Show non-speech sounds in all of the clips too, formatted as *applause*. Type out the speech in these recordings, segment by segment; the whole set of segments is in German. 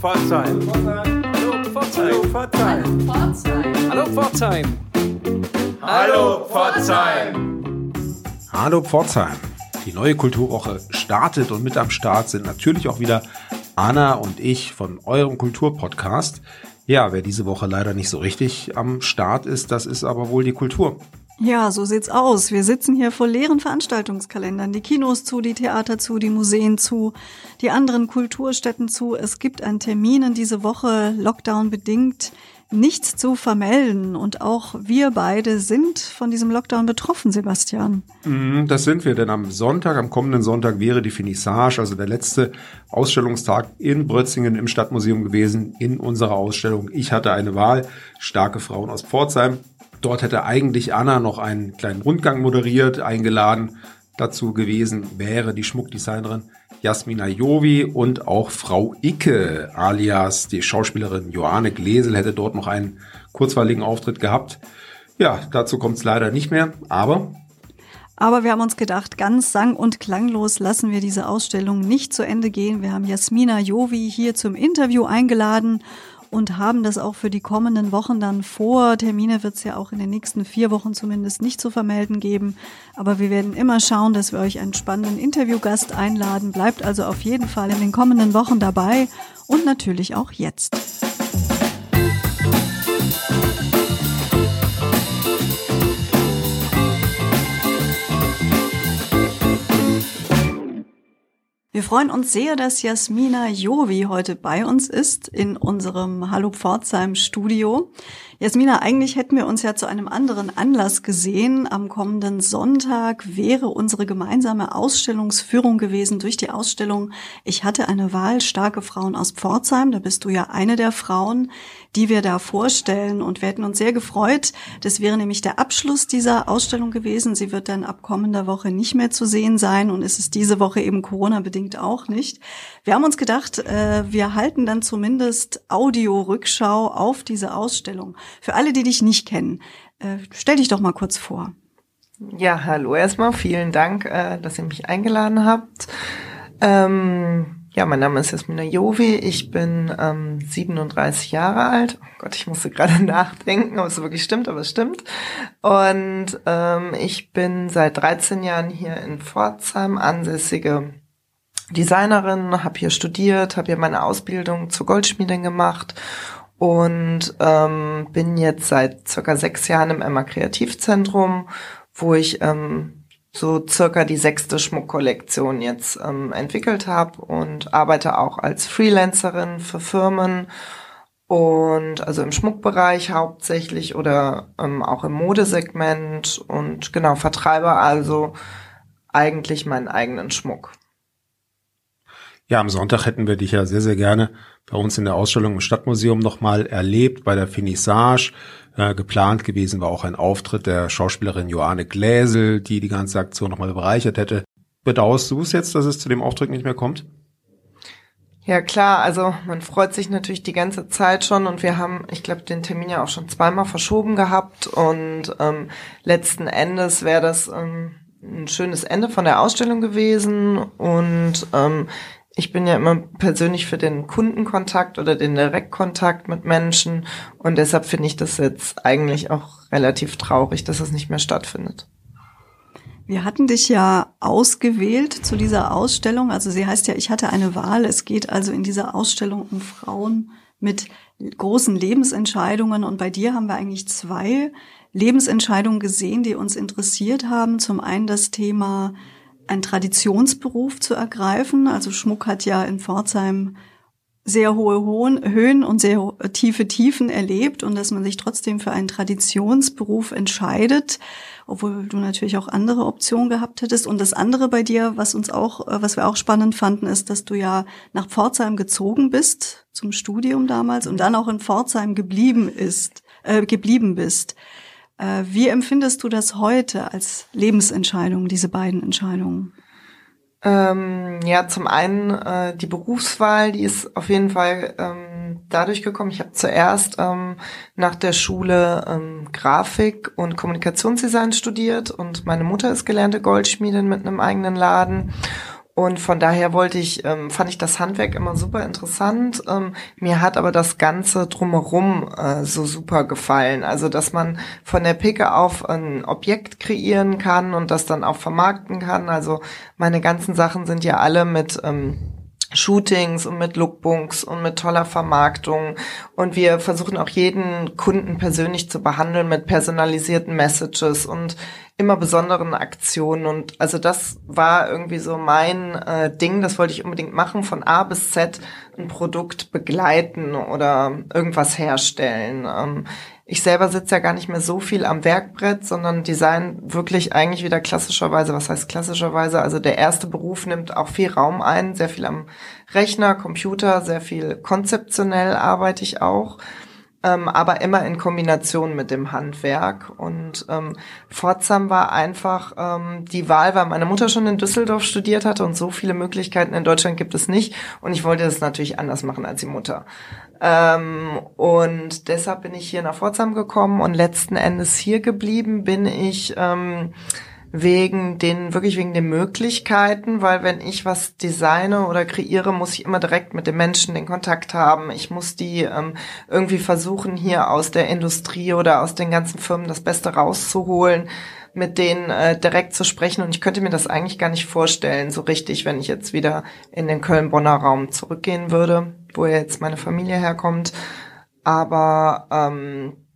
Pforzheim. Hallo Pforzheim. Hallo Pforzheim. Hallo Pforzheim. Hallo Pforzheim. Die neue Kulturwoche startet und mit am Start sind natürlich auch wieder Anna und ich von eurem Kulturpodcast. Ja, wer diese Woche leider nicht so richtig am Start ist, das ist aber wohl die Kultur. Ja, so sieht's aus. Wir sitzen hier vor leeren Veranstaltungskalendern. Die Kinos zu, die Theater zu, die Museen zu, die anderen Kulturstätten zu. Es gibt an Terminen diese Woche, Lockdown bedingt, nichts zu vermelden. Und auch wir beide sind von diesem Lockdown betroffen, Sebastian. Mhm, das sind wir, denn am Sonntag, am kommenden Sonntag wäre die Finissage, also der letzte Ausstellungstag in Brötzingen im Stadtmuseum gewesen, in unserer Ausstellung. Ich hatte eine Wahl, starke Frauen aus Pforzheim. Dort hätte eigentlich Anna noch einen kleinen Rundgang moderiert, eingeladen. Dazu gewesen wäre die Schmuckdesignerin Jasmina Jovi und auch Frau Icke, alias die Schauspielerin Johanne Glesel, hätte dort noch einen kurzweiligen Auftritt gehabt. Ja, dazu kommt es leider nicht mehr, aber aber wir haben uns gedacht, ganz sang- und klanglos lassen wir diese Ausstellung nicht zu Ende gehen. Wir haben Jasmina Jovi hier zum Interview eingeladen und haben das auch für die kommenden Wochen dann vor. Termine wird es ja auch in den nächsten vier Wochen zumindest nicht zu vermelden geben. Aber wir werden immer schauen, dass wir euch einen spannenden Interviewgast einladen. Bleibt also auf jeden Fall in den kommenden Wochen dabei und natürlich auch jetzt. Wir freuen uns sehr, dass Jasmina Jovi heute bei uns ist in unserem Hallo Pforzheim Studio. Jasmina, eigentlich hätten wir uns ja zu einem anderen Anlass gesehen. Am kommenden Sonntag wäre unsere gemeinsame Ausstellungsführung gewesen durch die Ausstellung Ich hatte eine Wahl, starke Frauen aus Pforzheim. Da bist du ja eine der Frauen, die wir da vorstellen. Und wir hätten uns sehr gefreut. Das wäre nämlich der Abschluss dieser Ausstellung gewesen. Sie wird dann ab kommender Woche nicht mehr zu sehen sein und ist es diese Woche eben Corona-bedingt auch nicht. Wir haben uns gedacht, äh, wir halten dann zumindest Audio-Rückschau auf diese Ausstellung. Für alle, die dich nicht kennen, äh, stell dich doch mal kurz vor. Ja, hallo erstmal. Vielen Dank, äh, dass ihr mich eingeladen habt. Ähm, ja, mein Name ist Jasmina Jovi. Ich bin ähm, 37 Jahre alt. Oh Gott, ich musste gerade *laughs* nachdenken, ob es wirklich stimmt, aber es stimmt. Und ähm, ich bin seit 13 Jahren hier in Pforzheim ansässige Designerin, habe hier studiert, habe hier meine Ausbildung zur Goldschmiedin gemacht und ähm, bin jetzt seit circa sechs Jahren im Emma Kreativzentrum, wo ich ähm, so circa die sechste Schmuckkollektion jetzt ähm, entwickelt habe und arbeite auch als Freelancerin für Firmen und also im Schmuckbereich hauptsächlich oder ähm, auch im Modesegment und genau vertreibe also eigentlich meinen eigenen Schmuck. Ja, am Sonntag hätten wir dich ja sehr, sehr gerne bei uns in der Ausstellung im Stadtmuseum nochmal erlebt, bei der Finissage. Äh, geplant gewesen war auch ein Auftritt der Schauspielerin Joanne Gläsel, die die ganze Aktion nochmal bereichert hätte. Bedauerst du es jetzt, dass es zu dem Auftritt nicht mehr kommt? Ja klar, also man freut sich natürlich die ganze Zeit schon und wir haben, ich glaube, den Termin ja auch schon zweimal verschoben gehabt und ähm, letzten Endes wäre das ähm, ein schönes Ende von der Ausstellung gewesen und ähm, ich bin ja immer persönlich für den Kundenkontakt oder den Direktkontakt mit Menschen und deshalb finde ich das jetzt eigentlich auch relativ traurig, dass es nicht mehr stattfindet. Wir hatten dich ja ausgewählt zu dieser Ausstellung. Also sie heißt ja, ich hatte eine Wahl. Es geht also in dieser Ausstellung um Frauen mit großen Lebensentscheidungen. Und bei dir haben wir eigentlich zwei Lebensentscheidungen gesehen, die uns interessiert haben. Zum einen das Thema einen Traditionsberuf zu ergreifen. Also Schmuck hat ja in Pforzheim sehr hohe Höhen und sehr tiefe Tiefen erlebt und dass man sich trotzdem für einen Traditionsberuf entscheidet, obwohl du natürlich auch andere Optionen gehabt hättest. Und das andere bei dir, was uns auch, was wir auch spannend fanden, ist, dass du ja nach Pforzheim gezogen bist zum Studium damals und dann auch in Pforzheim geblieben ist, äh, geblieben bist. Äh, wie empfindest du das heute als Lebensentscheidung, diese beiden Entscheidungen? Ähm, ja, zum einen äh, die Berufswahl, die ist auf jeden Fall ähm, dadurch gekommen. Ich habe zuerst ähm, nach der Schule ähm, Grafik und Kommunikationsdesign studiert und meine Mutter ist gelernte Goldschmiedin mit einem eigenen Laden. Und von daher wollte ich, ähm, fand ich das Handwerk immer super interessant. Ähm, mir hat aber das Ganze drumherum äh, so super gefallen. Also, dass man von der Picke auf ein Objekt kreieren kann und das dann auch vermarkten kann. Also, meine ganzen Sachen sind ja alle mit ähm, Shootings und mit Lookbooks und mit toller Vermarktung. Und wir versuchen auch jeden Kunden persönlich zu behandeln mit personalisierten Messages und immer besonderen Aktionen. Und also das war irgendwie so mein äh, Ding, das wollte ich unbedingt machen, von A bis Z ein Produkt begleiten oder irgendwas herstellen. Ähm, ich selber sitze ja gar nicht mehr so viel am Werkbrett, sondern design wirklich eigentlich wieder klassischerweise, was heißt klassischerweise, also der erste Beruf nimmt auch viel Raum ein, sehr viel am Rechner, Computer, sehr viel konzeptionell arbeite ich auch ähm, aber immer in Kombination mit dem Handwerk. Und ähm, Pforzheim war einfach ähm, die Wahl, weil meine Mutter schon in Düsseldorf studiert hatte und so viele Möglichkeiten in Deutschland gibt es nicht. Und ich wollte das natürlich anders machen als die Mutter. Ähm, und deshalb bin ich hier nach Pforzheim gekommen und letzten Endes hier geblieben bin ich ähm, wegen den, wirklich wegen den Möglichkeiten, weil wenn ich was designe oder kreiere, muss ich immer direkt mit den Menschen den Kontakt haben. Ich muss die ähm, irgendwie versuchen, hier aus der Industrie oder aus den ganzen Firmen das Beste rauszuholen mit denen äh, direkt zu sprechen und ich könnte mir das eigentlich gar nicht vorstellen, so richtig, wenn ich jetzt wieder in den Köln-Bonner Raum zurückgehen würde, wo jetzt meine Familie herkommt. Aber ähm,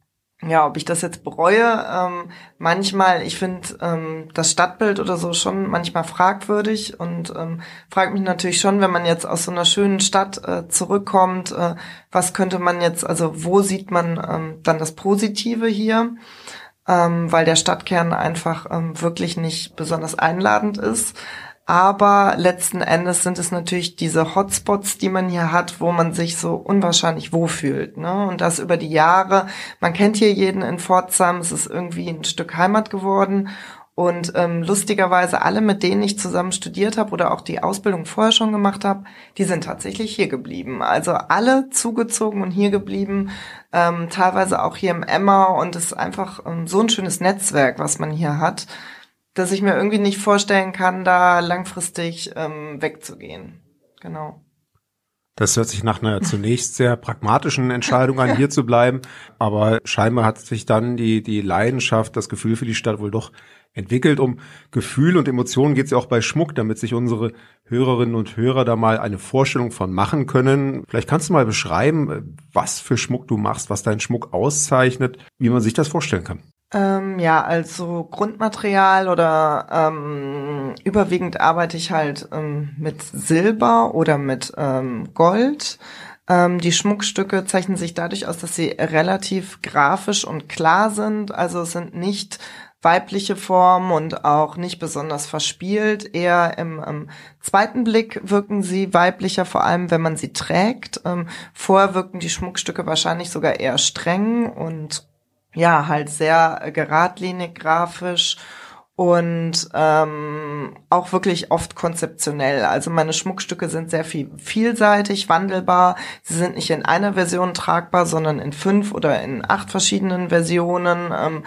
ja, ob ich das jetzt bereue, ähm, manchmal, ich finde ähm, das Stadtbild oder so schon manchmal fragwürdig und ähm, frage mich natürlich schon, wenn man jetzt aus so einer schönen Stadt äh, zurückkommt, äh, was könnte man jetzt, also wo sieht man ähm, dann das Positive hier? Ähm, weil der Stadtkern einfach ähm, wirklich nicht besonders einladend ist. Aber letzten Endes sind es natürlich diese Hotspots, die man hier hat, wo man sich so unwahrscheinlich wohlfühlt. Ne? Und das über die Jahre. Man kennt hier jeden in Pforzheim. Es ist irgendwie ein Stück Heimat geworden. Und ähm, lustigerweise alle, mit denen ich zusammen studiert habe oder auch die Ausbildung vorher schon gemacht habe, die sind tatsächlich hier geblieben. Also alle zugezogen und hier geblieben, ähm, teilweise auch hier im Emma. Und es ist einfach ähm, so ein schönes Netzwerk, was man hier hat dass ich mir irgendwie nicht vorstellen kann, da langfristig ähm, wegzugehen. Genau. Das hört sich nach einer zunächst sehr pragmatischen Entscheidung an, hier zu bleiben. Aber scheinbar hat sich dann die, die Leidenschaft, das Gefühl für die Stadt wohl doch entwickelt. Um Gefühl und Emotionen geht es ja auch bei Schmuck, damit sich unsere Hörerinnen und Hörer da mal eine Vorstellung von machen können. Vielleicht kannst du mal beschreiben, was für Schmuck du machst, was dein Schmuck auszeichnet, wie man sich das vorstellen kann. Ähm, ja, also Grundmaterial oder ähm, überwiegend arbeite ich halt ähm, mit Silber oder mit ähm, Gold. Ähm, die Schmuckstücke zeichnen sich dadurch aus, dass sie relativ grafisch und klar sind. Also es sind nicht weibliche Formen und auch nicht besonders verspielt. Eher im ähm, zweiten Blick wirken sie weiblicher, vor allem wenn man sie trägt. Ähm, vorher wirken die Schmuckstücke wahrscheinlich sogar eher streng und ja, halt sehr geradlinig grafisch und ähm, auch wirklich oft konzeptionell. Also meine Schmuckstücke sind sehr viel vielseitig, wandelbar. Sie sind nicht in einer Version tragbar, sondern in fünf oder in acht verschiedenen Versionen. Ähm,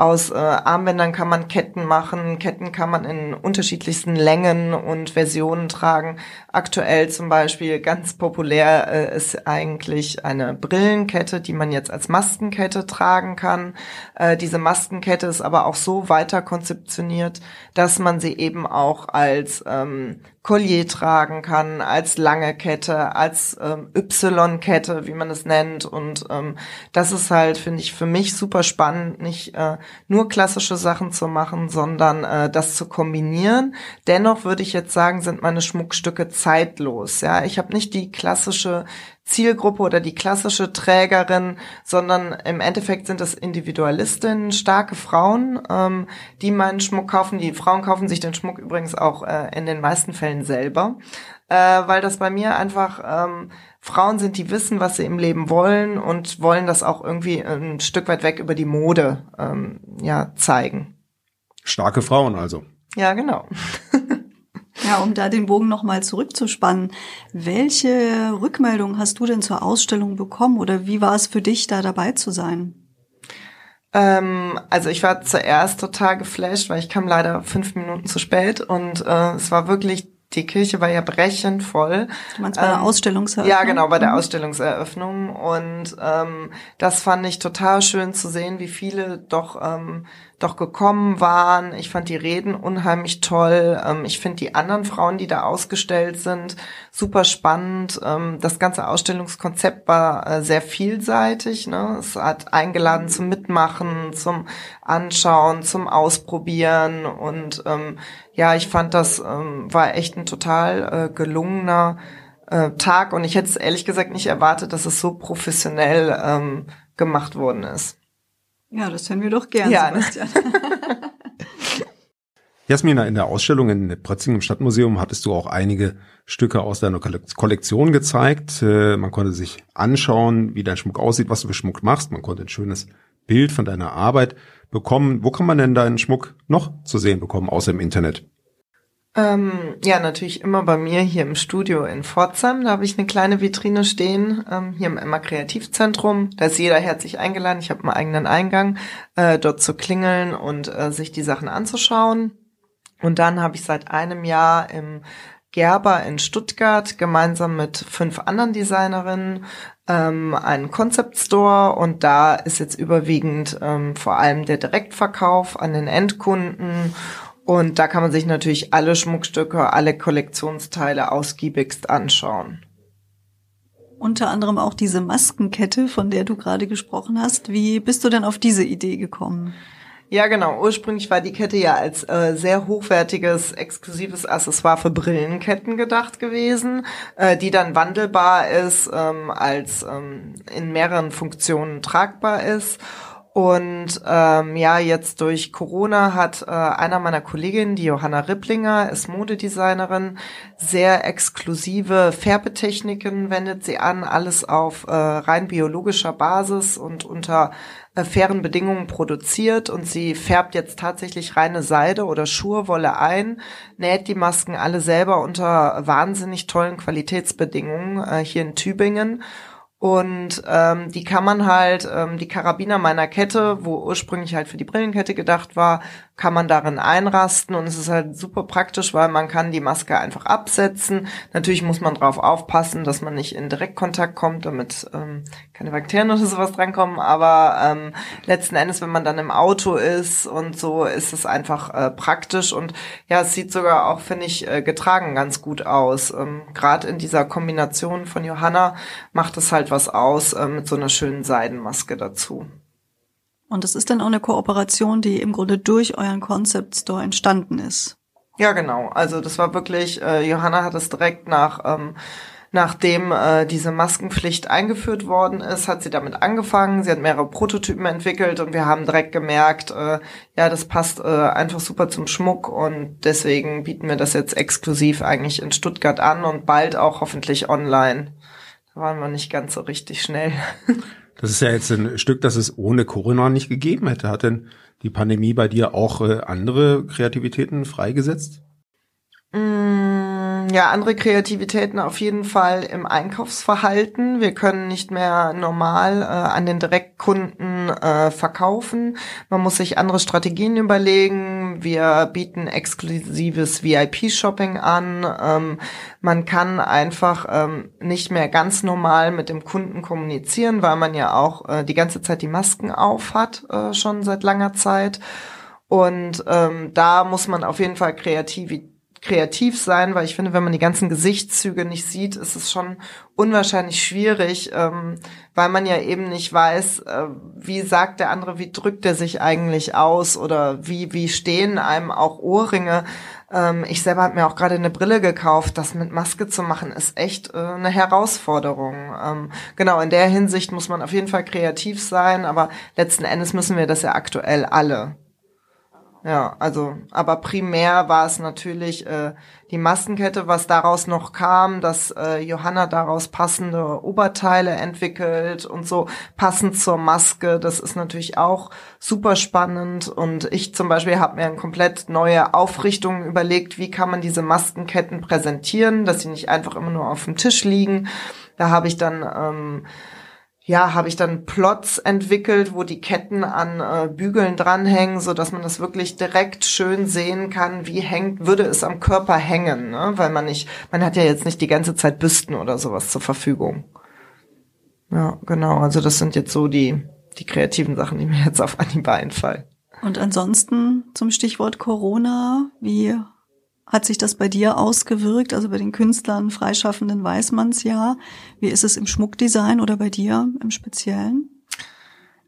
aus äh, Armbändern kann man Ketten machen. Ketten kann man in unterschiedlichsten Längen und Versionen tragen. Aktuell zum Beispiel ganz populär äh, ist eigentlich eine Brillenkette, die man jetzt als Maskenkette tragen kann. Äh, diese Maskenkette ist aber auch so weiter konzeptioniert, dass man sie eben auch als ähm, Collier tragen kann, als lange Kette, als ähm, Y-Kette, wie man es nennt. Und ähm, das ist halt, finde ich, für mich super spannend, nicht äh, nur klassische Sachen zu machen, sondern äh, das zu kombinieren. Dennoch würde ich jetzt sagen, sind meine Schmuckstücke zeitlos. Ja, ich habe nicht die klassische Zielgruppe oder die klassische Trägerin, sondern im Endeffekt sind das Individualistinnen, starke Frauen, ähm, die meinen Schmuck kaufen. Die Frauen kaufen sich den Schmuck übrigens auch äh, in den meisten Fällen selber, äh, weil das bei mir einfach ähm, Frauen sind, die wissen, was sie im Leben wollen und wollen das auch irgendwie ein Stück weit weg über die Mode ähm, ja zeigen. Starke Frauen also. Ja, genau. *laughs* Ja, um da den Bogen nochmal zurückzuspannen. Welche Rückmeldung hast du denn zur Ausstellung bekommen oder wie war es für dich, da dabei zu sein? Ähm, also ich war zuerst total geflasht, weil ich kam leider fünf Minuten zu spät und äh, es war wirklich die Kirche war ja brechend voll. Du meinst bei der ähm, Ausstellungseröffnung? Ja, genau, bei der. Ausstellungseröffnung. Und ähm, das fand ich total schön zu sehen, wie viele doch ähm, doch gekommen waren. Ich fand die Reden unheimlich toll. Ähm, ich finde die anderen Frauen, die da ausgestellt sind, super spannend. Ähm, das ganze Ausstellungskonzept war äh, sehr vielseitig. Ne? Es hat eingeladen zum Mitmachen, zum Anschauen, zum Ausprobieren. Und ähm, ja, ich fand, das war echt ein total äh, gelungener äh, Tag. Und ich hätte es ehrlich gesagt nicht erwartet, dass es so professionell gemacht worden ist. Ja, das hören wir doch gerne, ja, ne? Sebastian. *laughs* Jasmina, in der Ausstellung in Prötzing im Stadtmuseum hattest du auch einige Stücke aus deiner Kollektion gezeigt. Äh, man konnte sich anschauen, wie dein Schmuck aussieht, was du für Schmuck machst. Man konnte ein schönes Bild von deiner Arbeit bekommen. Wo kann man denn deinen Schmuck noch zu sehen bekommen, außer im Internet? Ähm, ja, natürlich immer bei mir hier im Studio in Pforzheim. Da habe ich eine kleine Vitrine stehen, ähm, hier im Emma Kreativzentrum. Da ist jeder herzlich eingeladen. Ich habe einen eigenen Eingang, äh, dort zu klingeln und äh, sich die Sachen anzuschauen. Und dann habe ich seit einem Jahr im Gerber in Stuttgart gemeinsam mit fünf anderen Designerinnen ähm, einen Concept Store und da ist jetzt überwiegend ähm, vor allem der Direktverkauf an den Endkunden und da kann man sich natürlich alle Schmuckstücke, alle Kollektionsteile ausgiebigst anschauen. Unter anderem auch diese Maskenkette, von der du gerade gesprochen hast. Wie bist du denn auf diese Idee gekommen? Ja, genau. Ursprünglich war die Kette ja als äh, sehr hochwertiges, exklusives Accessoire für Brillenketten gedacht gewesen, äh, die dann wandelbar ist, ähm, als ähm, in mehreren Funktionen tragbar ist. Und ähm, ja, jetzt durch Corona hat äh, einer meiner Kolleginnen, die Johanna Ripplinger, ist Modedesignerin, sehr exklusive Färbetechniken wendet sie an, alles auf äh, rein biologischer Basis und unter äh, fairen Bedingungen produziert. Und sie färbt jetzt tatsächlich reine Seide oder Schurwolle ein, näht die Masken alle selber unter wahnsinnig tollen Qualitätsbedingungen äh, hier in Tübingen und ähm, die kann man halt, ähm, die Karabiner meiner Kette, wo ursprünglich halt für die Brillenkette gedacht war, kann man darin einrasten und es ist halt super praktisch, weil man kann die Maske einfach absetzen. Natürlich muss man drauf aufpassen, dass man nicht in Direktkontakt kommt, damit ähm, keine Bakterien oder sowas drankommen. Aber ähm, letzten Endes, wenn man dann im Auto ist und so, ist es einfach äh, praktisch und ja, es sieht sogar auch, finde ich, äh, getragen ganz gut aus. Ähm, Gerade in dieser Kombination von Johanna macht es halt was aus äh, mit so einer schönen Seidenmaske dazu. Und es ist dann auch eine Kooperation, die im Grunde durch euren Concept Store entstanden ist. Ja, genau. Also das war wirklich, äh, Johanna hat es direkt nach, ähm, nachdem äh, diese Maskenpflicht eingeführt worden ist, hat sie damit angefangen. Sie hat mehrere Prototypen entwickelt und wir haben direkt gemerkt, äh, ja, das passt äh, einfach super zum Schmuck und deswegen bieten wir das jetzt exklusiv eigentlich in Stuttgart an und bald auch hoffentlich online. Da waren wir nicht ganz so richtig schnell. *laughs* Das ist ja jetzt ein Stück, das es ohne Corona nicht gegeben hätte. Hat denn die Pandemie bei dir auch äh, andere Kreativitäten freigesetzt? Mm, ja, andere Kreativitäten auf jeden Fall im Einkaufsverhalten. Wir können nicht mehr normal äh, an den Direktkunden äh, verkaufen. Man muss sich andere Strategien überlegen. Wir bieten exklusives VIP-Shopping an. Ähm, man kann einfach ähm, nicht mehr ganz normal mit dem Kunden kommunizieren, weil man ja auch äh, die ganze Zeit die Masken auf hat, äh, schon seit langer Zeit. Und ähm, da muss man auf jeden Fall kreativ kreativ sein, weil ich finde, wenn man die ganzen Gesichtszüge nicht sieht, ist es schon unwahrscheinlich schwierig, ähm, weil man ja eben nicht weiß, äh, wie sagt der andere, wie drückt er sich eigentlich aus oder wie, wie stehen einem auch Ohrringe. Ähm, ich selber habe mir auch gerade eine Brille gekauft. Das mit Maske zu machen, ist echt äh, eine Herausforderung. Ähm, genau, in der Hinsicht muss man auf jeden Fall kreativ sein, aber letzten Endes müssen wir das ja aktuell alle. Ja, also, aber primär war es natürlich äh, die Maskenkette, was daraus noch kam, dass äh, Johanna daraus passende Oberteile entwickelt und so passend zur Maske. Das ist natürlich auch super spannend. Und ich zum Beispiel habe mir eine komplett neue Aufrichtung überlegt, wie kann man diese Maskenketten präsentieren, dass sie nicht einfach immer nur auf dem Tisch liegen. Da habe ich dann ähm, ja, habe ich dann Plots entwickelt, wo die Ketten an äh, Bügeln dranhängen, so dass man das wirklich direkt schön sehen kann, wie hängt, würde es am Körper hängen, ne? weil man nicht, man hat ja jetzt nicht die ganze Zeit Büsten oder sowas zur Verfügung. Ja, genau. Also das sind jetzt so die die kreativen Sachen, die mir jetzt auf Anhieb einfallen. Und ansonsten zum Stichwort Corona, wie hat sich das bei dir ausgewirkt? Also bei den Künstlern, Freischaffenden weiß man's ja. Wie ist es im Schmuckdesign oder bei dir im Speziellen?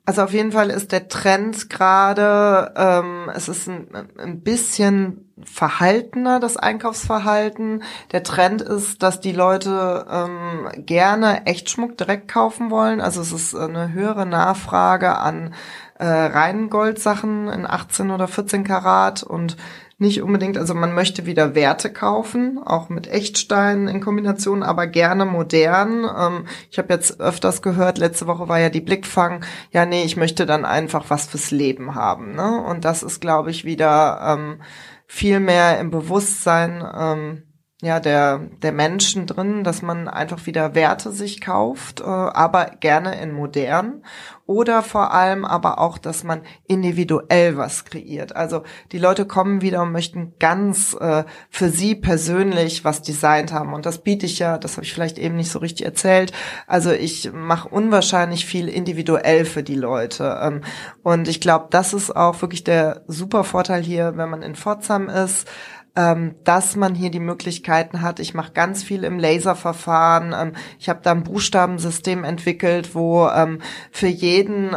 Also auf jeden Fall ist der Trend gerade, ähm, es ist ein, ein bisschen verhaltener, das Einkaufsverhalten. Der Trend ist, dass die Leute ähm, gerne Echtschmuck direkt kaufen wollen. Also es ist eine höhere Nachfrage an äh, reinen Goldsachen in 18 oder 14 Karat und nicht unbedingt, also man möchte wieder Werte kaufen, auch mit Echtsteinen in Kombination, aber gerne modern. Ähm, ich habe jetzt öfters gehört, letzte Woche war ja die Blickfang, ja nee, ich möchte dann einfach was fürs Leben haben. Ne? Und das ist, glaube ich, wieder ähm, viel mehr im Bewusstsein. Ähm, ja, der, der Menschen drin, dass man einfach wieder Werte sich kauft, äh, aber gerne in modern. Oder vor allem aber auch, dass man individuell was kreiert. Also die Leute kommen wieder und möchten ganz äh, für sie persönlich was designt haben. Und das biete ich ja, das habe ich vielleicht eben nicht so richtig erzählt. Also ich mache unwahrscheinlich viel individuell für die Leute. Ähm, und ich glaube, das ist auch wirklich der super Vorteil hier, wenn man in Pforzheim ist ähm, dass man hier die Möglichkeiten hat. Ich mache ganz viel im Laserverfahren. Ähm, ich habe da ein Buchstabensystem entwickelt, wo ähm, für jeden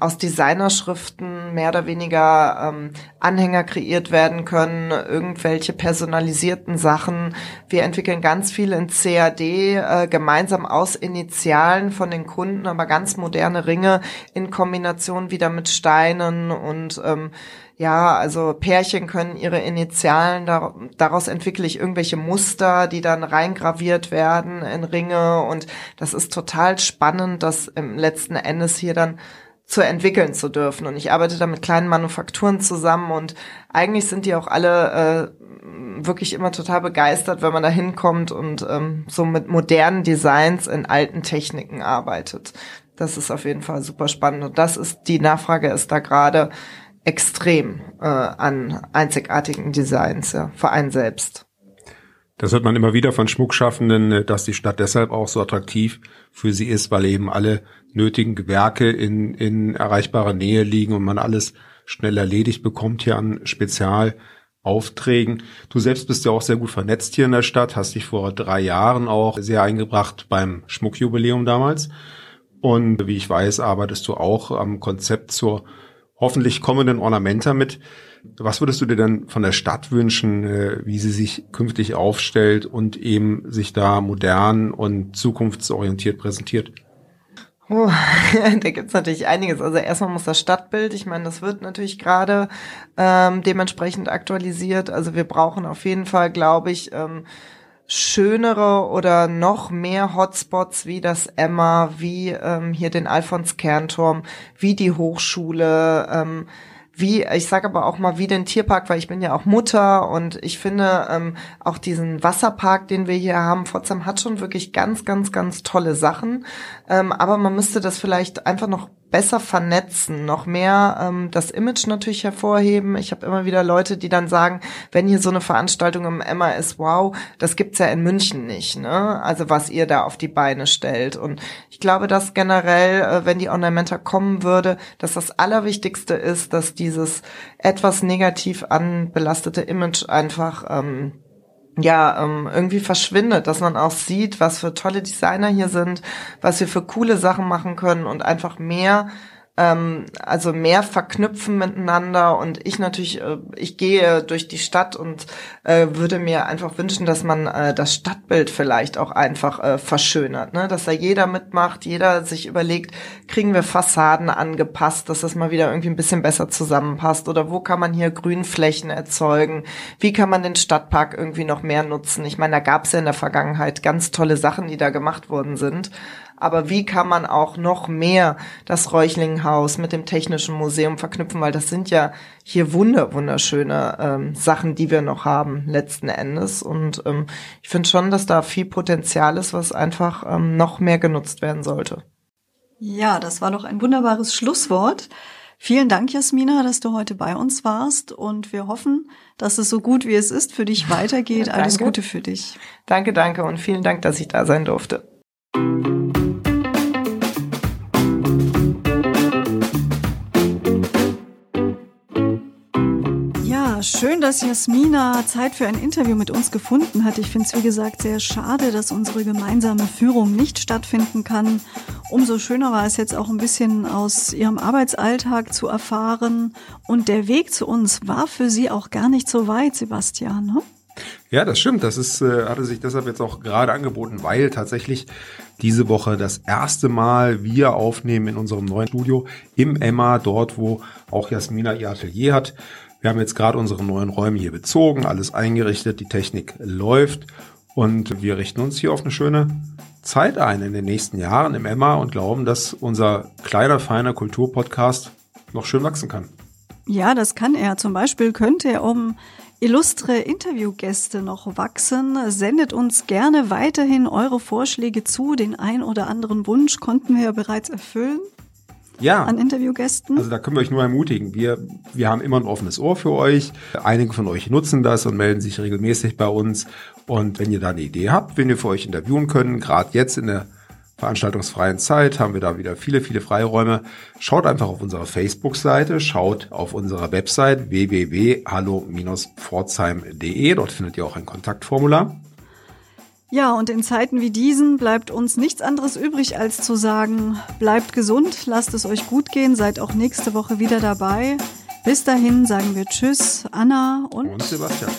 aus Designerschriften mehr oder weniger Anhänger kreiert werden können, irgendwelche personalisierten Sachen. Wir entwickeln ganz viel in CAD, äh, gemeinsam aus Initialen von den Kunden, aber ganz moderne Ringe in Kombination wieder mit Steinen und ja, also Pärchen können ihre Initialen, daraus entwickle ich irgendwelche Muster, die dann reingraviert werden in Ringe und das ist total spannend, das im letzten Endes hier dann zu entwickeln zu dürfen. Und ich arbeite da mit kleinen Manufakturen zusammen und eigentlich sind die auch alle äh, wirklich immer total begeistert, wenn man da hinkommt und ähm, so mit modernen Designs in alten Techniken arbeitet. Das ist auf jeden Fall super spannend. Und das ist, die Nachfrage ist da gerade extrem äh, an einzigartigen Designs, ja, für einen selbst. Das hört man immer wieder von Schmuckschaffenden, äh, dass die Stadt deshalb auch so attraktiv für sie ist, weil eben alle nötigen Gewerke in, in erreichbarer Nähe liegen und man alles schnell erledigt bekommt hier an Spezialaufträgen. Du selbst bist ja auch sehr gut vernetzt hier in der Stadt, hast dich vor drei Jahren auch sehr eingebracht beim Schmuckjubiläum damals. Und wie ich weiß, arbeitest du auch am Konzept zur hoffentlich kommenden Ornamenta mit. Was würdest du dir denn von der Stadt wünschen, äh, wie sie sich künftig aufstellt und eben sich da modern und zukunftsorientiert präsentiert? Oh, *laughs* da gibt's natürlich einiges. Also erstmal muss das Stadtbild, ich meine, das wird natürlich gerade ähm, dementsprechend aktualisiert. Also wir brauchen auf jeden Fall, glaube ich, ähm, schönere oder noch mehr Hotspots wie das Emma, wie ähm, hier den Alfons Kernturm, wie die Hochschule, ähm, wie, ich sage aber auch mal wie den Tierpark, weil ich bin ja auch Mutter und ich finde ähm, auch diesen Wasserpark, den wir hier haben, Pforzheim hat schon wirklich ganz, ganz, ganz tolle Sachen. Ähm, aber man müsste das vielleicht einfach noch besser vernetzen, noch mehr ähm, das Image natürlich hervorheben. Ich habe immer wieder Leute, die dann sagen, wenn hier so eine Veranstaltung im Emma ist, wow, das gibt's ja in München nicht, ne? Also was ihr da auf die Beine stellt. Und ich glaube, dass generell, äh, wenn die Ornamenta kommen würde, dass das Allerwichtigste ist, dass dieses etwas negativ anbelastete Image einfach ähm, ja, ähm, irgendwie verschwindet, dass man auch sieht, was für tolle Designer hier sind, was wir für coole Sachen machen können und einfach mehr ähm, also mehr verknüpfen miteinander und ich natürlich, äh, ich gehe durch die Stadt und äh, würde mir einfach wünschen, dass man äh, das Stadtbild vielleicht auch einfach äh, verschönert, ne? dass da jeder mitmacht, jeder sich überlegt, kriegen wir Fassaden angepasst, dass das mal wieder irgendwie ein bisschen besser zusammenpasst oder wo kann man hier Grünflächen erzeugen, wie kann man den Stadtpark irgendwie noch mehr nutzen. Ich meine, da gab es ja in der Vergangenheit ganz tolle Sachen, die da gemacht worden sind aber wie kann man auch noch mehr das Räuchlinghaus mit dem Technischen Museum verknüpfen, weil das sind ja hier wunder wunderschöne ähm, Sachen, die wir noch haben letzten Endes und ähm, ich finde schon, dass da viel Potenzial ist, was einfach ähm, noch mehr genutzt werden sollte. Ja, das war doch ein wunderbares Schlusswort. Vielen Dank, Jasmina, dass du heute bei uns warst und wir hoffen, dass es so gut wie es ist für dich weitergeht. *laughs* Alles Gute für dich. Danke, danke und vielen Dank, dass ich da sein durfte. Schön, dass Jasmina Zeit für ein Interview mit uns gefunden hat. Ich finde es, wie gesagt, sehr schade, dass unsere gemeinsame Führung nicht stattfinden kann. Umso schöner war es jetzt auch ein bisschen aus ihrem Arbeitsalltag zu erfahren. Und der Weg zu uns war für sie auch gar nicht so weit, Sebastian. Ne? Ja, das stimmt. Das ist, äh, hatte sich deshalb jetzt auch gerade angeboten, weil tatsächlich diese Woche das erste Mal wir aufnehmen in unserem neuen Studio im Emma, dort wo auch Jasmina ihr Atelier hat. Wir haben jetzt gerade unsere neuen Räume hier bezogen, alles eingerichtet, die Technik läuft und wir richten uns hier auf eine schöne Zeit ein in den nächsten Jahren im Emma und glauben, dass unser kleiner, feiner Kulturpodcast noch schön wachsen kann. Ja, das kann er. Zum Beispiel könnte er um illustre Interviewgäste noch wachsen. Sendet uns gerne weiterhin eure Vorschläge zu. Den ein oder anderen Wunsch konnten wir ja bereits erfüllen ja. an Interviewgästen? Also da können wir euch nur ermutigen. Wir, wir haben immer ein offenes Ohr für euch. Einige von euch nutzen das und melden sich regelmäßig bei uns. Und wenn ihr da eine Idee habt, wen wir für euch interviewen können, gerade jetzt in der veranstaltungsfreien Zeit haben wir da wieder viele, viele Freiräume. Schaut einfach auf unserer Facebook-Seite, schaut auf unserer Website www.hallo-pforzheim.de. Dort findet ihr auch ein Kontaktformular. Ja, und in Zeiten wie diesen bleibt uns nichts anderes übrig, als zu sagen, bleibt gesund, lasst es euch gut gehen, seid auch nächste Woche wieder dabei. Bis dahin sagen wir Tschüss, Anna und, und Sebastian.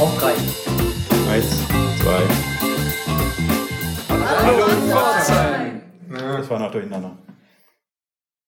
Auf drei. Eins, zwei. Hallo, Hallo Pforzheim. Das war noch durcheinander.